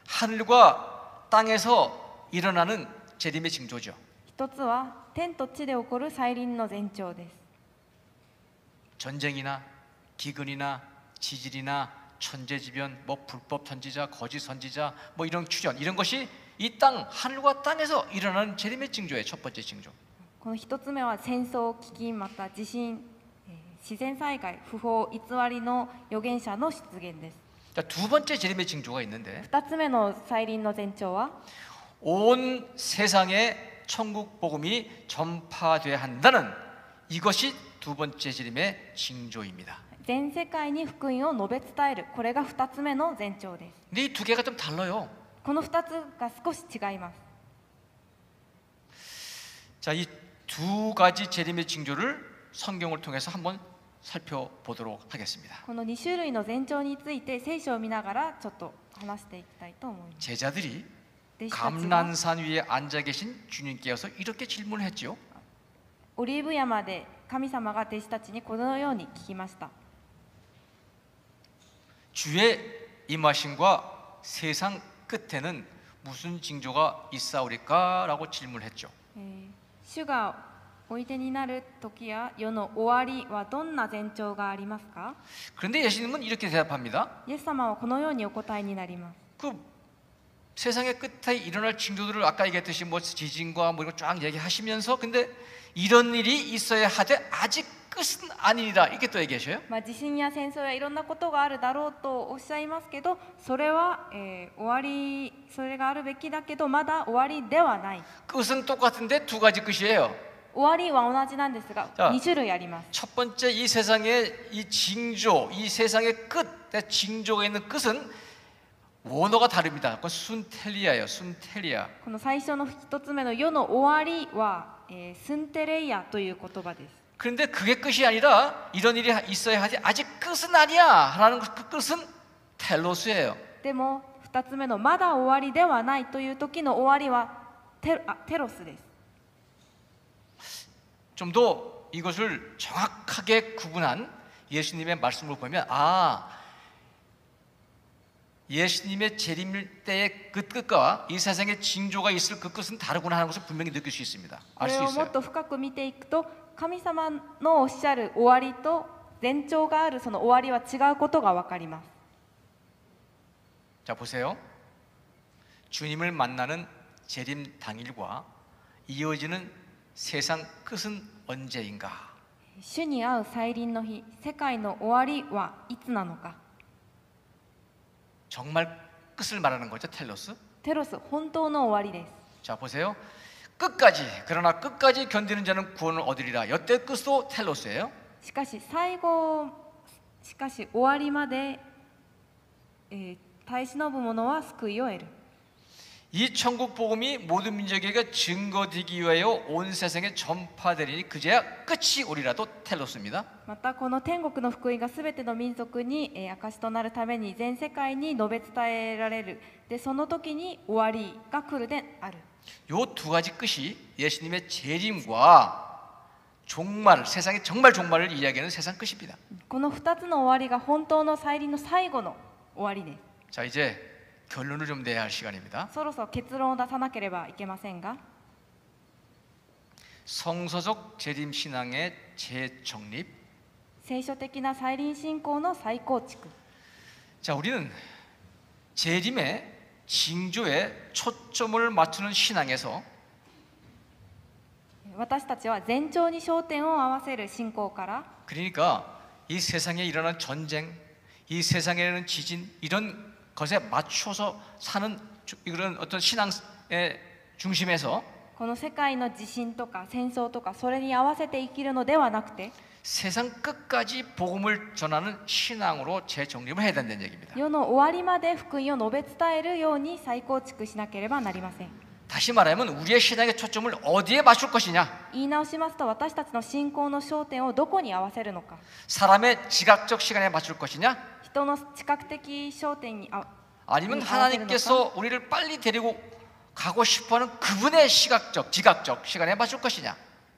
하늘과 땅에서 일어나는 재림의 징조죠. 一つは天と地で起こる再臨の前兆です 전쟁이나 기근이나 지질이나 천재지변, 뭐 불법 선지자, 거짓 선지자, 뭐 이런 출현 이런 것이 이 땅 하늘과 땅에서 일어나는 재림의 징조의 첫 번째 징조. この一つ目は戦争飢饉また地震、えー自然災害不法偽りの預言者の出現です 자, 두 번째 재림의 징조가 있는데 二つ目の再臨の前兆は 온 세상에 천국 복음이 전파돼야 한다는 이것이 두 번째 재림의 징조입니다. 全世界に福音を述べ伝えるこれが二つ目の前兆です 근데 이 두 개가 좀 달라요. この二つが少し違います 자, 이 두 가지 재림의 징조를 성경을 통해서 한번 살펴보도록 하겠습니다. この2種類の前兆について聖書を見ながらちょっと話していきたいと思います 제자들이 弟子たちは 감난산 위에 앉아 계신 주님께서 이렇게 질문을 했죠. オリーブ山で神様が弟子たちにこのように聞きました 주의 임하심과 세상 끝에는 무슨 징조가 있사오리까라고 질문했죠. えー主がおいでになる時や世の終わりはどんな前兆がありますか 그런데 예수님은 이렇게 대답합니다. イエス様はこのようにお答えになります 그 세상의 끝에 일어날 징조들을 아까 얘기했듯이 뭐 지진과 뭐 이런 쫙 얘기하시면서 근데 이런 일이 있어야 하되 아직 끝은 아니라 이렇게 또 얘기하셔요. まあ、地震や戦争やいろんなことがあるだろうとおっしゃいますけどそれは、えー終わりそれがあるべきだけどまだ終わりではない 끝은 똑같은데 두 가지 끝이에요. 終わりは同じなんですがじゃあ2種類あります 첫 번째 이 세상의 이 징조, 이 세상의 끝, 징조가 있는 끝은 원어가 다릅니다. 그건 순텔리아예요. 순텔리아. この最初の一つ目の世の終わりは、えースンテレイヤという言葉です 그런데 그게 끝이 아니라 이런 일이 있어야 하지 아직 끝은 아니야. 하는 그 끝은 텔로스예요. でも2つ目のまだ終わりではないという時の終わりはテあテロスです 좀 더 이것을 정확하게 구분한 예수님의 말씀을 보면 아 예수님의 재림 때의 그 끝과 이 세상의 징조가 있을 그 끝은 다르구나 하는 것을 분명히 느낄 수 있습니다. こ 알 れ 수 をも 있어요. っと深く見ていくと神様のおっしゃる終わりと前兆があるその終わりは違うことが分かります 자 보세요. 주님을 만나는 재림 당일과 이어지는 세상 끝은 언제인가? 主に会う再臨の日世界の終わりはいつなのか 정말 끝을 말하는 거죠, 텔로스. テロス本当の終わりです 자 보세요. 끝까지 그러나 끝까지 견디는 자는 구원을 얻으리라. 여태 끝도 텔로스예요. しかし最後しかし終わりまで、えー耐え忍ぶ者は救いを得る 이 천국 복음이 모든 민족에게 증거되기 위하여 온 세상에 전파되리니 그제야 끝이 오리라도 텔로스입니다. またこの天国の福音がすべての民族に、えー証となるために全世界に述べ伝えられるでその時に終わりが来るである 요 두 가지 끝이 예수님의 재림과 종말, 세상의 정말 종말을 이야기하는 세상 끝입니다. この2つの終わりが本当の再臨の最後の終わりです 자 이제 결론을 좀 내야 할 시간입니다. そろそろ結論を出さなければいけませんが 성서적 재림 신앙의 재정립. 聖書的な再臨信仰の再構築 자 우리는 재림의 징조에 초점을 맞추는 신앙에서 私たちは前兆に焦点を合わせる信仰から 그러니까 이 세상에 일어나는 전쟁, 이 세상에 일어나는 지진 이런 것에 맞춰서 사는 주- 이런 어떤 신앙의 중심에서 この世界の地震とか戦争とかそれに合わせて生きるのではなくて 세상 끝까지 복음을 전하는 신앙으로 재정립을 해야 된다는 얘기입니다. 世の終わりまで福音を述べ伝えるように再構築しなければなりません 다시 말하면 우리의 신앙의 초점을 어디에 맞출 것이냐? 言い直しますと私たちの信仰の焦点をどこに合わせるのか 사람의 지각적 시간에 맞출 것이냐? 人の知覚的焦点にあ 아니면 음, 하나님께서 우리를 빨리 데리고 가고 싶어하는 그분의 시각적, 지각적 시간에 맞출 것이냐?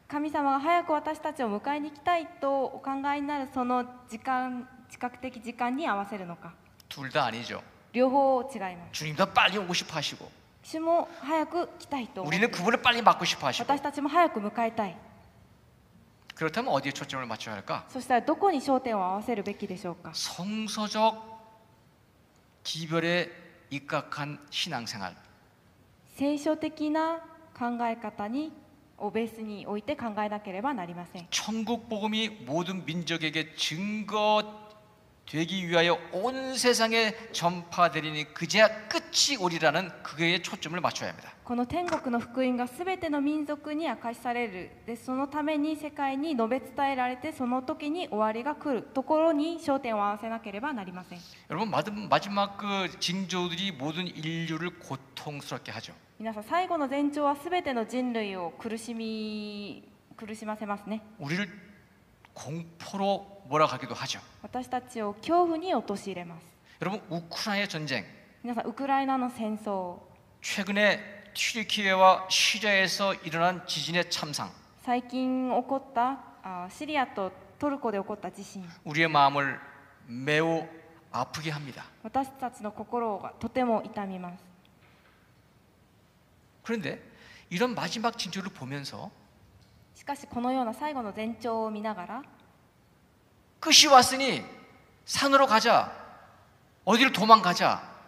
神様が早く私たちを迎えに行きたいとお考えになるその時間知覚的時間に合わせるのか 둘 다 아니죠. 両方違います 주님도 빨리 오고 싶어 하시고 主も早く来たいと思って 우리는 그분을 빨리 맞고 싶어 하시고 私たちも早く迎えたい 그렇다면 어디에 초점을 맞춰야 할까? そしたらどこに焦点を合わせるべきでしょうか 성서적 기별에 입각한 신앙생활 聖書的な考え方にをベースに置いて考えなければなりません 천국 복음이 모든 민족에게 증거 되기 위하여 온 세상에 전파되리니 그제야 끝이 오리라는 그에 초점을 맞춰야 합니다. この天国の福音がすべての民族に明かしされるでそのために世界に述べ伝えられてその時に終わりが来るところに焦点を合わせなければなりません 여러분 마지막- 마지막 그 징조들이 모든 인류를 고통스럽게 하죠. 皆さん最後の前兆はすべての人類を苦しみ苦しませますね 우리를 공포로 몰아가기도 하죠. 私たちを恐怖に陥れます 여러분 우크라이나 전쟁 皆さんウクライナの戦争 최근에 튀르키예와 시리아에서 일어난 지진의 참상 最近起こったあシリアとトルコで起こった地震 우리의 마음을 매우 아프게 합니다. 私たちの心がとても痛みます 그런데 이런 마지막 징조를 보면서 しかしこのような最後の前兆を見ながら 끝이 왔으니 산으로 가자. 어디를 도망가자.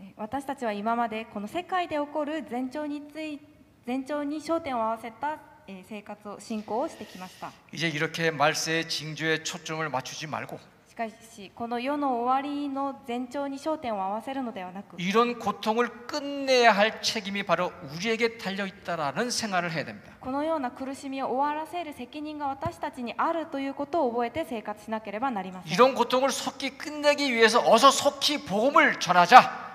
え私たちは今までこの世界で起こる前兆につい前兆に焦点を合わせたえー生活を信仰をしてきました 이제 이렇게 말세의 징조에 초점을 맞추지 말고 しかしこの世の終わりの前兆に焦点を合わせるのではなく 이런 고통을 끝내야 할 책임이 바로 우리에게 달려 있다라는 생활을 해야 됩니다. このような苦しみを終わらせる責任が私たちにあるということを覚えて生活しなければなりません 이런 고통을 속히 끝내기 위해서 어서 속히 복음을 전하자.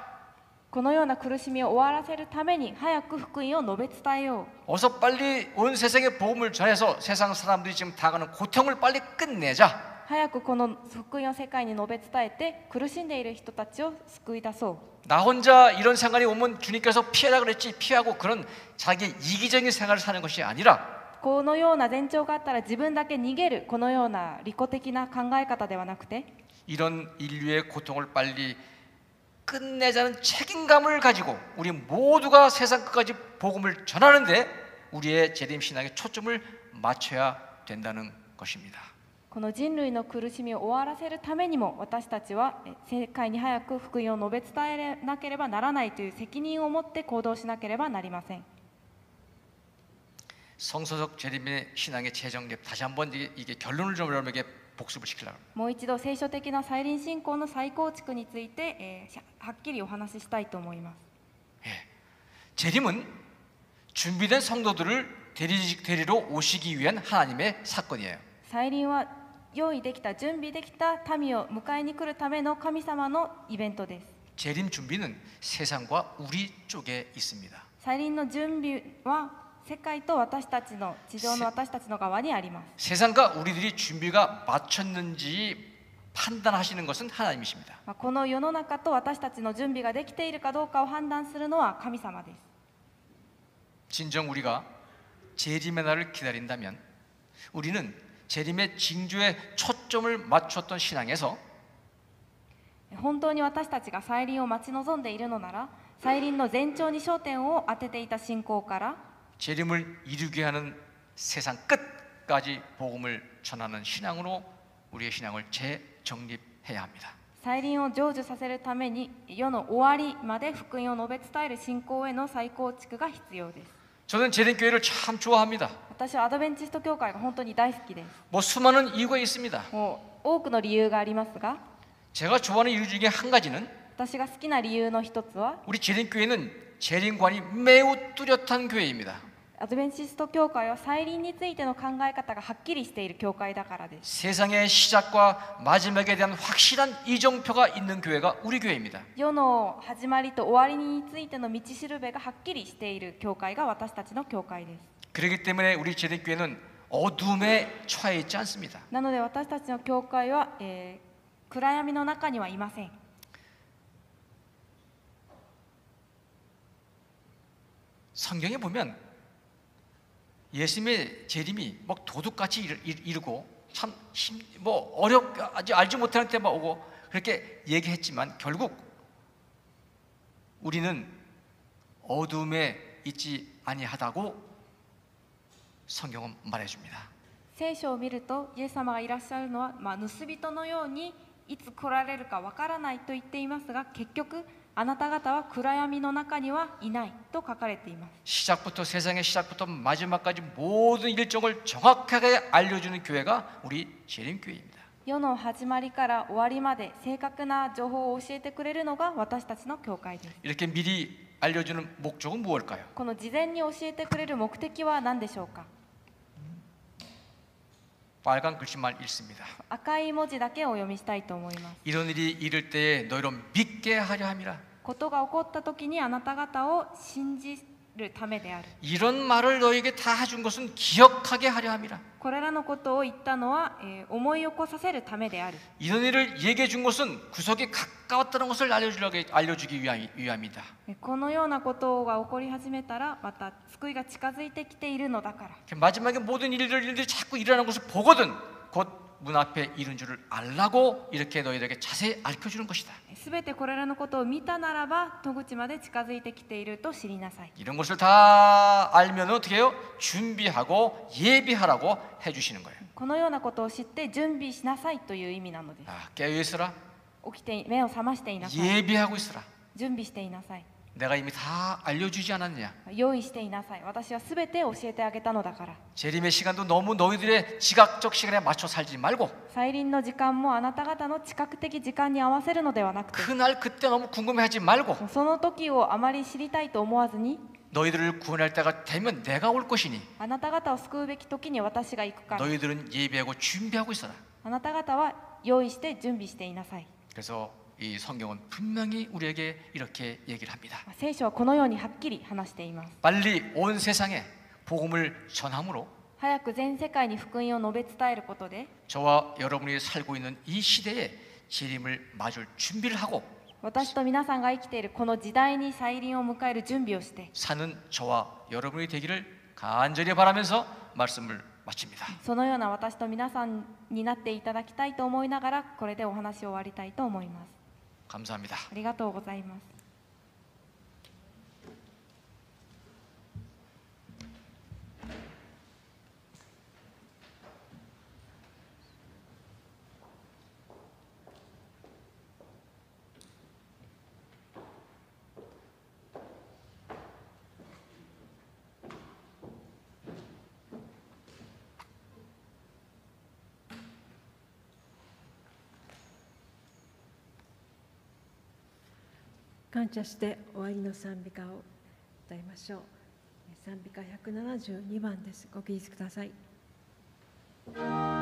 このような苦しみを終わらせるために早く福音を述べ伝えよ 어서 빨리 온 세상에 복음을 전해서 세상 사람들이 지금 당하는 고통을 빨리 끝내자. う早くこの福音を世界に述べ伝えて苦しんでいる人たちを救い出そう 나 혼자 이런 생활이 오면 주님께서 피하라 그랬지 피하고 그런 자기 이기적인 생활을 사는 것이 아니라 このような前兆があったら自分だけ逃げるこのような利己的な考え方ではなくて 이런 인류의 고통을 빨리 끝내자는 책임감을 가지고 우리 모두가 세상 끝까지 복음을 전하는데 우리의 재림 신앙에 초점을 맞춰야 된다는 것입니다. この人類の苦しみを終わらせるためにも私たちはえ世界に早く福音を述べ伝えなければならないという責任を持って行動しなければなりません 성서적 재림의 신앙의 재정립 다시 한번 이게, 이게 결론을 좀 여러분에게 복습을 시키려고 합니다. もう一度聖書的な再臨信仰の再構築について、えーしはっきりお話ししたいと思います 재림은 준비된 성도들을 데리, 데리러 오시기 위한 하나님의 사건이에요. 再臨は用意できた準備できた民を迎えに来るための神様のイベントです 재림 준비는 세상과 우리 쪽에 있습니다. 再臨の準備は 世界と私たちの地上の私たちの側にあります 세상과 우리들이 준비가 맞췄는지 판단하시는 것은 하나님이십니다. まあこの世の中と私たちの準備ができているかどうかを判断するのは神様です 진정 우리가 재림의 날을 기다린다면 우리는 재림의 징조에 초점을 맞췄던 신앙에서 本当に私たちが再臨を待ち望んでいるのなら再臨の前兆に焦点を当てていた信仰から 재림을 이루게 하는 세상 끝까지 복음을 전하는 신앙으로 우리의 신앙을 재정립해야 합니다. 再臨を成就させるために世の終わりまで福音を述べ伝える信仰への再構築が必要です 저는 재림교회를 참 좋아합니다. 私はアドベンチスト教会が本当に大好きです 뭐 수많은 이유가 있습니다. もう多くの理由がありますが 제가 좋아하는 이유 중에 한 가지는 私が好きな理由の一つは 우리 재림교회는 재림관이 매우 뚜렷한 교회입니다. アドベンチスト教会は再臨についての考え方がはっきりしている教会だからです 세상의 시작과 마지막에 대한 확실한 이정표가 있는 교회가 우리 교회입니다. 世の始まりと終わりについての道しるべがはっきりしている教会が私たちの教会です 그렇기 때문에 우리 재림교회는 어둠에 처해 있지 않습니다. なので私たちの教会は、えー暗闇の中にはいません 성경에 보면 예수님의 재림이 막 도둑같이 이르- 이르- 이르고 참뭐 어렵 아직 알지 못하는 때만 오고 그렇게 얘기했지만 결국 우리는 어둠에 있지 아니하다고 성경은 말해줍니다. 聖書を見るとイエス様がいらっしゃるのは、まあ、盗人のようにいつ来られるかわからないと言っていますが結局 あなた方は暗闇の中にはいないと書かれています 시작부터 세상의 시작부터 마지막까지 모든 일정을 정확하게 알려주는 교회가 우리 재림교회입니다. 世の始まりから終わりまで正確な情報を教えてくれるのが私たちの教会です 이렇게 미리 알려주는 목적은 무엇일까요? この事前に教えてくれる目的は何でしょうか 빨간 글씨만 읽습니다. 赤い文字だけをお読みしたいと思います 이런 일이 이를 때에 너희로 믿게 하려 함이라. ことが起こった時にあなた方を信じるためである 이런 말을 너에게 다 해준 것은 기억하게 하려 함이라. これらのことを言ったのは、えー思い起こさせるためである 이런 일을 얘기해 준 것은 구석이 가까웠다는 것을 알려주려고 알려주기 위함, 위함이다. えこのようなことが起こり始めたらまた救いが近づいてきているのだから 마지막에 모든 일들 일들이 자꾸 일어나는 것을 보거든 곧 문 앞에 이른 줄을 알라고 이렇게 너희들에게 자세히 알려주는 것이다. すべてこれらのことを見たならば戸口まで近づいてきていると知りなさい 이런 것을 다 알면 어떻게 해요? 준비하고 예비하라고 해주시는 거예요. このようなことを知って準備しなさいという意味なのです 아, 깨어 있으라. 起きて目を覚ましていなさい 예비하고 있으라. 準備していなさい 내가 이미 다 알려주지 않았느냐. 用意していなさい私はすべて教えてあげたのだから 재림의 시간도 너무 너희들의 지각적 시간에 맞춰 살지 말고 再臨の時間もあなた方の知覚的時間に合わせるのではなくて 그날 그때 너무 궁금해하지 말고 その時をあまり知りたいと思わずに 너희들을 구원할 때가 되면 내가 올 것이니 あなた方を救うべき時に私が行くから 너희들은 예비하고 준비하고 있어라. あなた方は用意して準備していなさい 그래서 이 성경은 분명히 우리에게 이렇게 얘기를 합니다. 聖書はこのようにはっきり話しています 빨리 온 세상에 복음을 전함으로 早く全世界に福音を述べ伝えることで 저와 여러분이 살고 있는 이 시대에 재림을 맞을 준비를 하고 私と皆さんが生きているこの時代に再臨を迎える準備をして 사는 저와 여러분이 되기를 간절히 바라면서 말씀을 마칩니다. そのような私と皆さんになっていただきたいと思いながらこれでお話を終わりたいと思います 감사합니다. ありがとうございます 感謝して終わりの賛美歌を歌いましょう。賛美歌172番です。ご起立ください「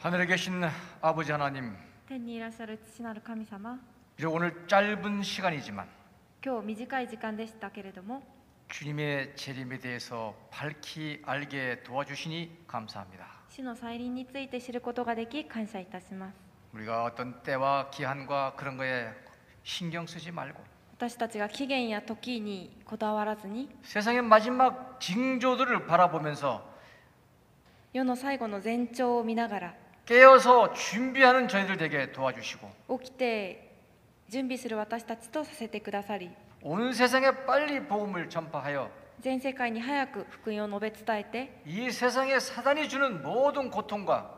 하늘에 계신 아버지 하나님, 天にいらっしゃる父なる神様 비록 오늘 짧은 시간이지만 今日短い時間でしたけれども 주님의 재림에 대해서 밝히 알게 도와주시니 감사합니다. 死の再臨について知ることができ感謝いたします 우리가 어떤 때와 기한과 그런 거에 신경 쓰지 말고 私たちが期限や時にこだわらずに 세상의 마지막 징조들을 바라보면서 世の最後の前兆を見ながら 깨어서 준비하는 저희들 되게 도와주시고 起きて準備する私たちとさせてくださり 온 세상에 빨리 복음을 전파하여 全世界に早く福音を述べ伝えて 이 세상에 사단이 주는 모든 고통과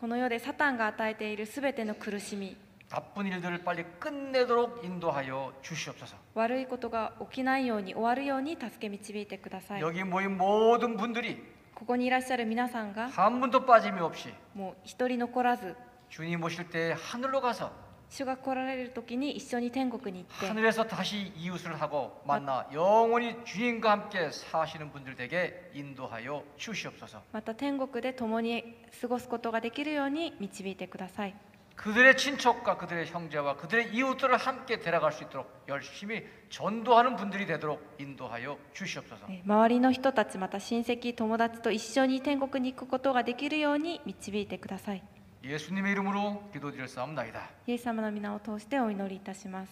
この世でサタンが与えているすべての苦しみ 나쁜 일들을 빨리 끝내도록 인도하여 주시옵소서. 悪いことが起きないように終わるように助け導いてください 여기 모인 모든 분들이 ここにいらっしゃる皆さんが 한 분도 빠짐이 없이 もう一人残らず 주님 오실 때 하늘로 가서 主が来られる時に一緒に天国に行って 하늘에서 다시 이웃을 하고 만나 영원히 주님과 함께 사시는 분들 되게 인도하여 주시옵소서. また天国で共に過ごすことができるように導いてください 그들의 친척과 그들의 형제와 그들의 이웃들을 함께 데려갈 수 있도록 열심히 전도하는 분들이 되도록 인도하여 주시옵소서. え周りの人たちまた親戚友達と一緒に天国に行くことができるように導いてください 예수님의 이름으로 기도드렸사옵나이다. イエス様の皆を通してお祈りいたします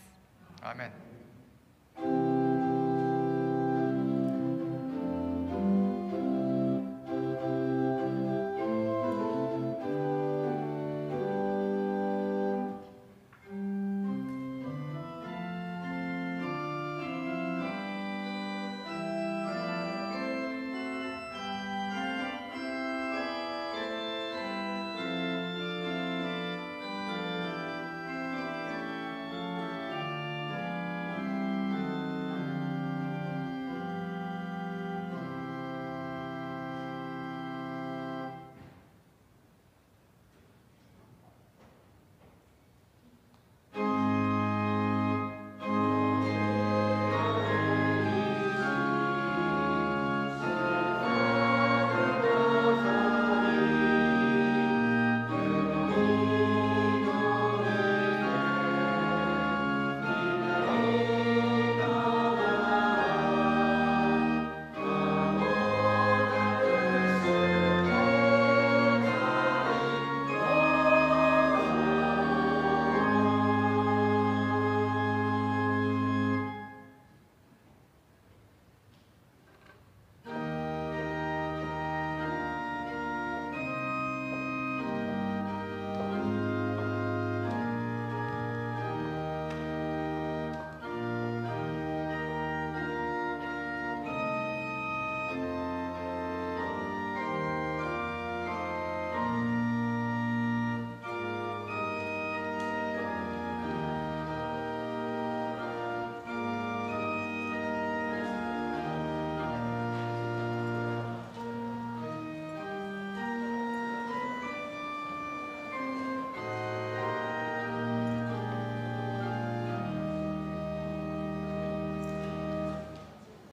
아멘.